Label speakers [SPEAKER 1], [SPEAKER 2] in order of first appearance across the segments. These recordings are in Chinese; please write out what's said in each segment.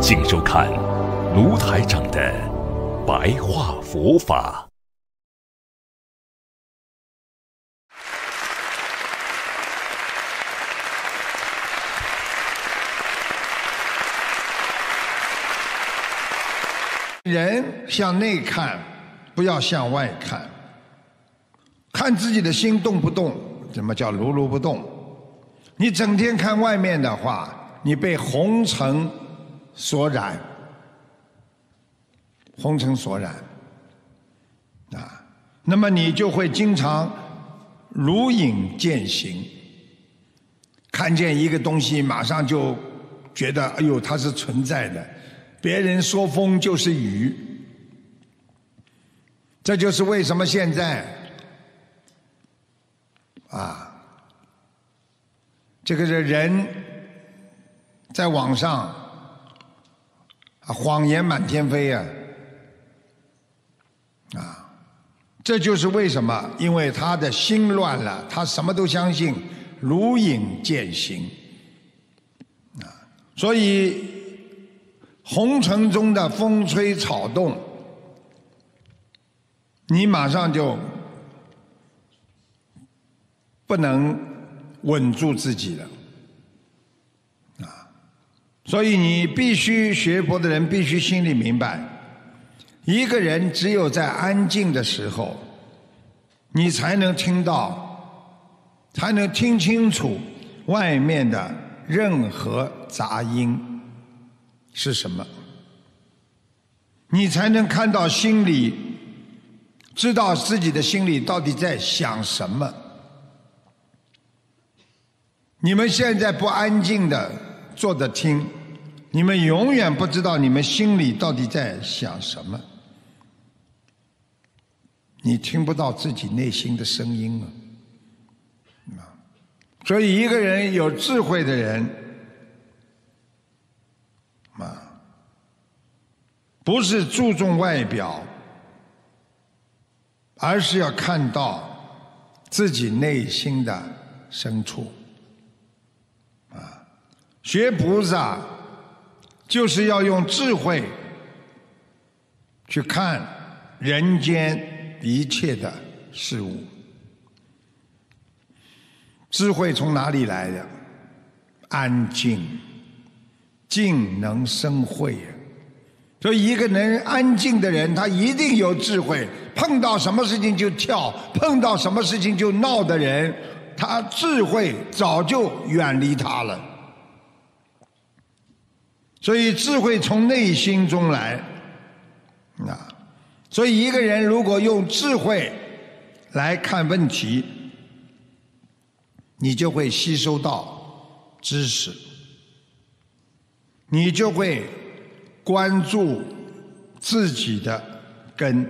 [SPEAKER 1] 请收看卢台长的白话佛法。
[SPEAKER 2] 人向内看，不要向外看。看自己的心动不动，怎么叫如如不动？你整天看外面的话，你被红尘所染，红尘所染啊，那么你就会经常如影见形，看见一个东西，马上就觉得哎呦，它是存在的。别人说风就是雨，这就是为什么现在啊，这个人在网上啊谎言满天飞呀，啊，这就是为什么，因为他的心乱了，他什么都相信，如影见形啊，所以。红尘中的风吹草动，你马上就不能稳住自己了，所以你必须学佛的人必须心里明白，一个人只有在安静的时候，你才能听到，才能听清楚外面的任何杂音。是什么？你才能看到心里，知道自己的心里到底在想什么。你们现在不安静的坐着听，你们永远不知道你们心里到底在想什么。你听不到自己内心的声音了，啊所以一个人有智慧的人。啊不是注重外表，而是要看到自己内心的深处。啊，学菩萨就是要用智慧去看人间一切的事物。智慧从哪里来的？安静，静能生慧。所以，一个能安静的人，他一定有智慧。碰到什么事情就跳，碰到什么事情就闹的人，他智慧早就远离他了。所以，智慧从内心中来。啊，所以一个人如果用智慧来看问题，你就会吸收到知识，你就会。关注自己的根，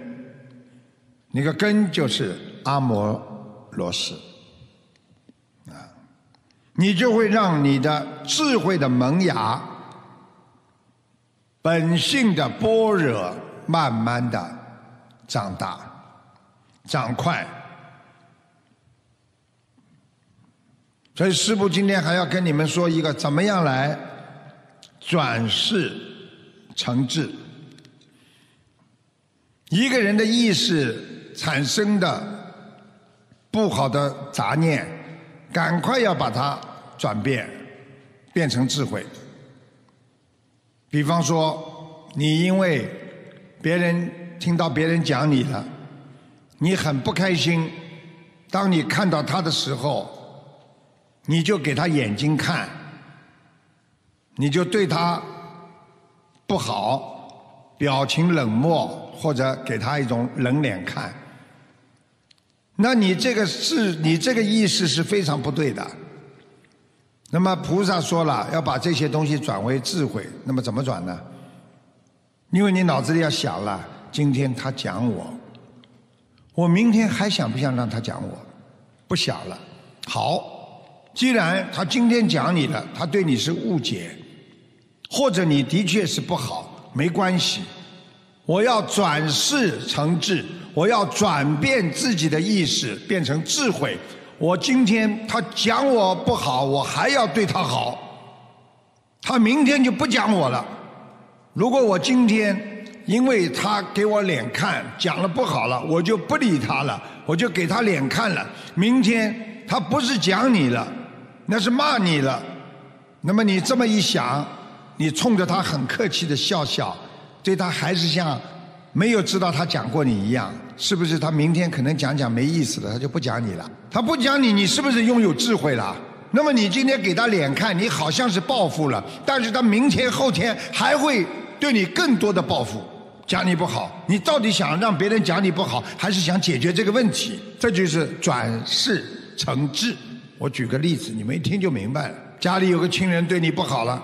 [SPEAKER 2] 那个根就是阿摩罗什啊，你就会让你的智慧的萌芽、本性的般若，慢慢的长大、长快。所以师父今天还要跟你们说一个，怎么样来转世。成智，一个人的意识产生的不好的杂念，赶快要把它转变，变成智慧。比方说，你因为别人听到别人讲你了，你很不开心。当你看到他的时候，你就给他眼睛看，你就对他。不好，表情冷漠，或者给他一种冷脸看，那你这个是你这个意识是非常不对的。那么菩萨说了，要把这些东西转为智慧，那么怎么转呢？因为你脑子里要想了，今天他讲我，我明天还想不想让他讲我？不想了。好，既然他今天讲你了，他对你是误解，或者你的确是不好，没关系。我要转世成智，我要转变自己的意识，变成智慧。我今天他讲我不好，我还要对他好。他明天就不讲我了。如果我今天因为他给我脸看，讲了不好了，我就不理他了，我就给他脸看了。明天他不是讲你了，那是骂你了。那么你这么一想，你冲着他很客气的笑笑。对他还是像没有知道他讲过你一样，是不是？他明天可能讲讲没意思了，他就不讲你了。他不讲你，你是不是拥有智慧了？那么你今天给他脸看，你好像是报复了，但是他明天后天还会对你更多的报复，讲你不好。你到底想让别人讲你不好，还是想解决这个问题？这就是转世成智。我举个例子，你们一听就明白了。家里有个亲人对你不好了，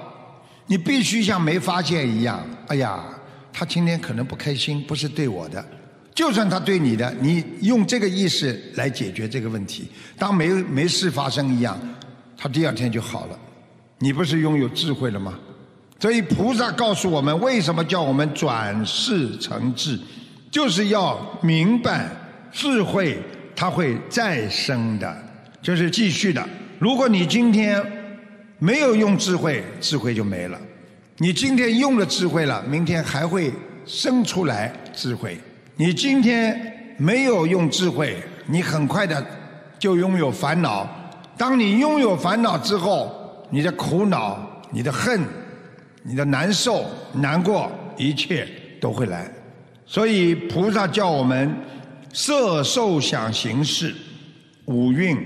[SPEAKER 2] 你必须像没发现一样。哎呀。他今天可能不开心，不是对我的。就算他对你的，你用这个意识来解决这个问题，当没没事发生一样，他第二天就好了。你不是拥有智慧了吗？所以菩萨告诉我们，为什么叫我们转世成智，就是要明白智慧它会再生的，就是继续的。如果你今天没有用智慧，智慧就没了。你今天用了智慧了，明天还会生出来智慧。你今天没有用智慧，你很快的就拥有烦恼。当你拥有烦恼之后，你的苦恼、你的恨、你的难受、难过，一切都会来。所以菩萨叫我们色、受、想、行、识五蕴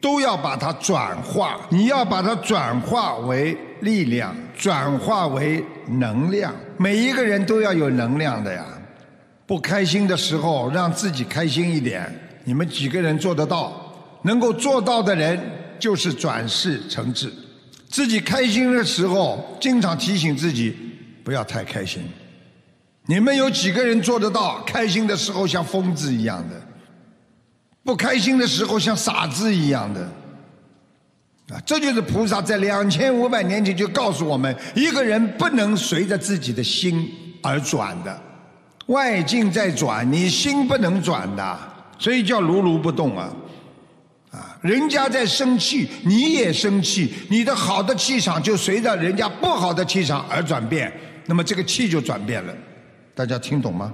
[SPEAKER 2] 都要把它转化，你要把它转化为。力量转化为能量，每一个人都要有能量的呀。不开心的时候，让自己开心一点。你们几个人做得到？能够做到的人，就是转世成智。自己开心的时候，经常提醒自己不要太开心。你们有几个人做得到？开心的时候像疯子一样的，不开心的时候像傻子一样的。啊，这就是菩萨在两千五百年前就告诉我们：一个人不能随着自己的心而转的，外境在转，你心不能转的，所以叫如如不动啊！啊，人家在生气，你也生气，你的好的气场就随着人家不好的气场而转变，那么这个气就转变了。大家听懂吗？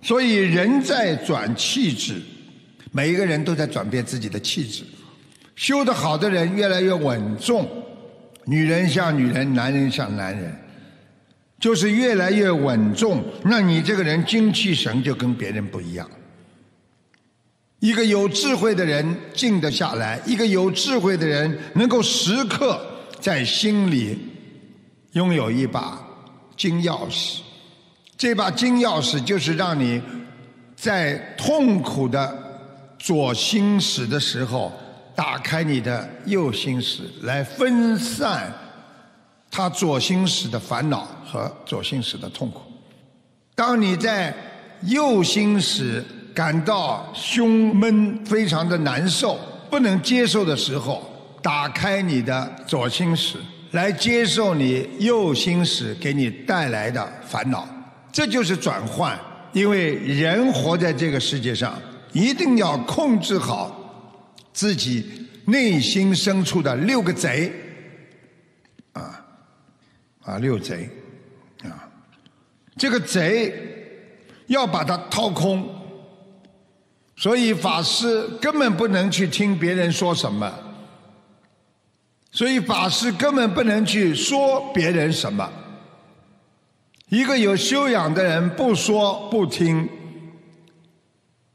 [SPEAKER 2] 所以人在转气质，每一个人都在转变自己的气质。修得好的人越来越稳重，女人像女人，男人像男人，就是越来越稳重。那你这个人精气神就跟别人不一样。一个有智慧的人静得下来，一个有智慧的人能够时刻在心里拥有一把金钥匙。这把金钥匙就是让你在痛苦的左心室的时候。打开你的右心室，来分散他左心室的烦恼和左心室的痛苦。当你在右心室感到胸闷、非常的难受、不能接受的时候，打开你的左心室，来接受你右心室给你带来的烦恼。这就是转换，因为人活在这个世界上，一定要控制好。自己内心深处的六个贼，啊啊六贼啊，这个贼要把它掏空，所以法师根本不能去听别人说什么，所以法师根本不能去说别人什么。一个有修养的人不说不听，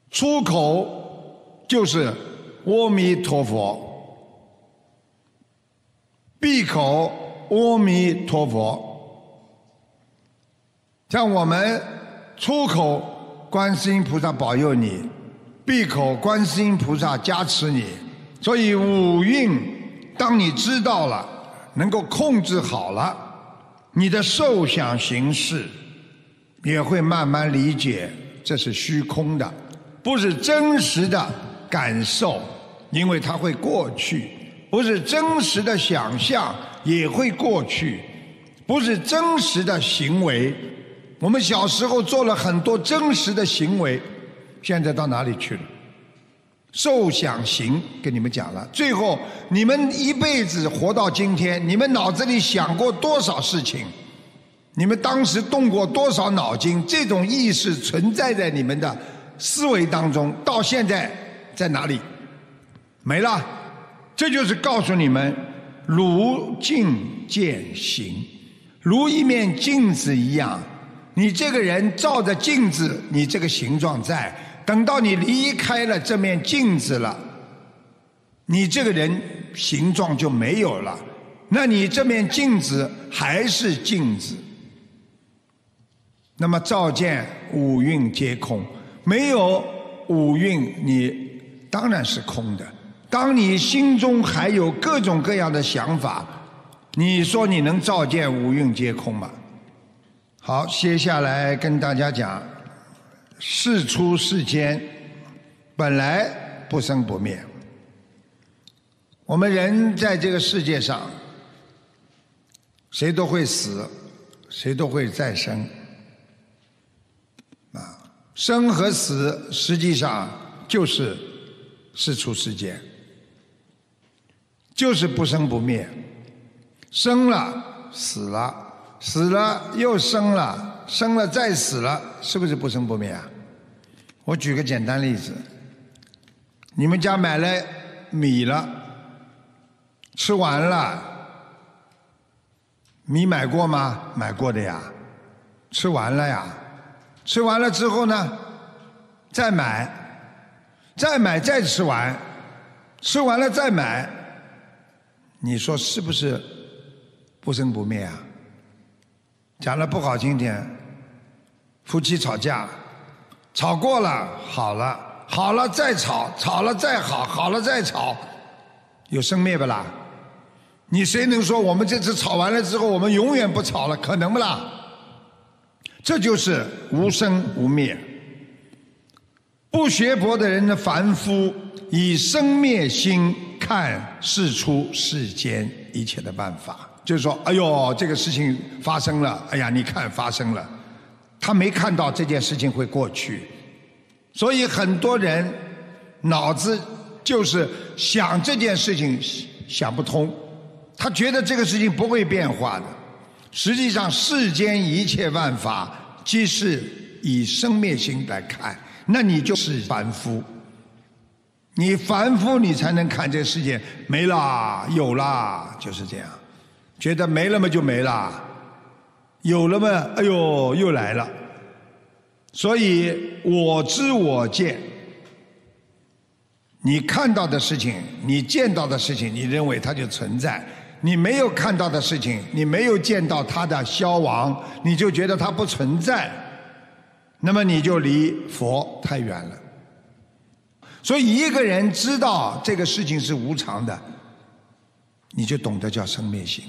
[SPEAKER 2] 出口就是。阿弥陀佛，闭口阿弥陀佛，像我们出口观世音菩萨保佑你，闭口观世音菩萨加持你。所以五蕴，当你知道了，能够控制好了，你的受想行识也会慢慢理解这是虚空的，不是真实的感受，因为它会过去；不是真实的想象，也会过去；不是真实的行为。我们小时候做了很多真实的行为，现在到哪里去了？受想行跟你们讲了，最后你们一辈子活到今天，你们脑子里想过多少事情？你们当时动过多少脑筋？这种意识存在在你们的思维当中，到现在在哪里？没了。这就是告诉你们，如镜见形，如一面镜子一样。你这个人照着镜子，你这个形状在；等到你离开了这面镜子了，你这个人形状就没有了。那你这面镜子还是镜子。那么照见五蕴皆空，没有五蕴，你当然是空的。当你心中还有各种各样的想法，你说你能照见五蕴皆空吗？好，接下来跟大家讲，事出世间本来不生不灭。我们人在这个世界上，谁都会死，谁都会再生。啊，生和死实际上就是事出世间，就是不生不灭，生了死了。死了又生了，生了再死了，是不是不生不灭啊？我举个简单例子，你们家买了米了，吃完了，米买过吗？买过的呀，吃完了呀，吃完了之后呢，再买，再买再吃完，吃完了再买，你说是不是不生不灭啊？讲的不好听点，夫妻吵架，吵过了好了，好了再吵，吵了再好，好了再吵，有生灭不啦？你谁能说我们这次吵完了之后，我们永远不吵了？可能不啦？这就是无生无灭。不学佛的人的凡夫，以生灭心看世出世间一切的办法。就是说，哎呦，这个事情发生了，哎呀，你看发生了，他没看到这件事情会过去，所以很多人脑子就是想这件事情想不通，他觉得这个事情不会变化的。实际上，世间一切万法皆是以生灭心来看，那你就是凡夫。你凡夫，你才能看这世界没啦，有啦，就是这样。觉得没了嘛就没了，有了嘛，哎呦又来了。所以我知我见，你看到的事情，你见到的事情，你认为它就存在；你没有看到的事情，你没有见到它的消亡，你就觉得它不存在。那么你就离佛太远了。所以一个人知道这个事情是无常的，你就懂得叫生灭心。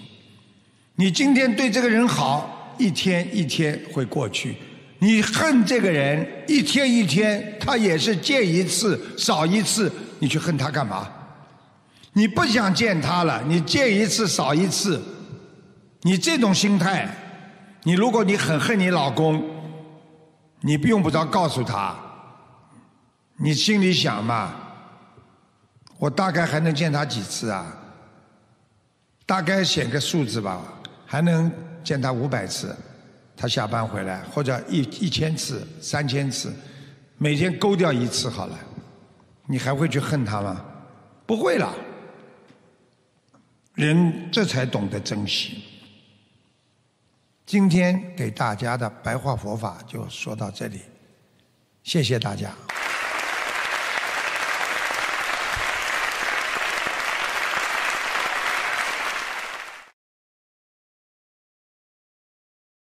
[SPEAKER 2] 你今天对这个人好，一天一天会过去；你恨这个人，一天一天，他也是见一次少一次，你去恨他干嘛？你不想见他了，你见一次少一次，你这种心态，你如果你很恨你老公，你不用不着告诉他，你心里想嘛，我大概还能见他几次啊？大概写个数字吧。还能见他五百次，他下班回来或者一一千次、三千次，每天勾掉一次好了，你还会去恨他吗？不会了，人这才懂得珍惜。今天给大家的白话佛法就说到这里，谢谢大家。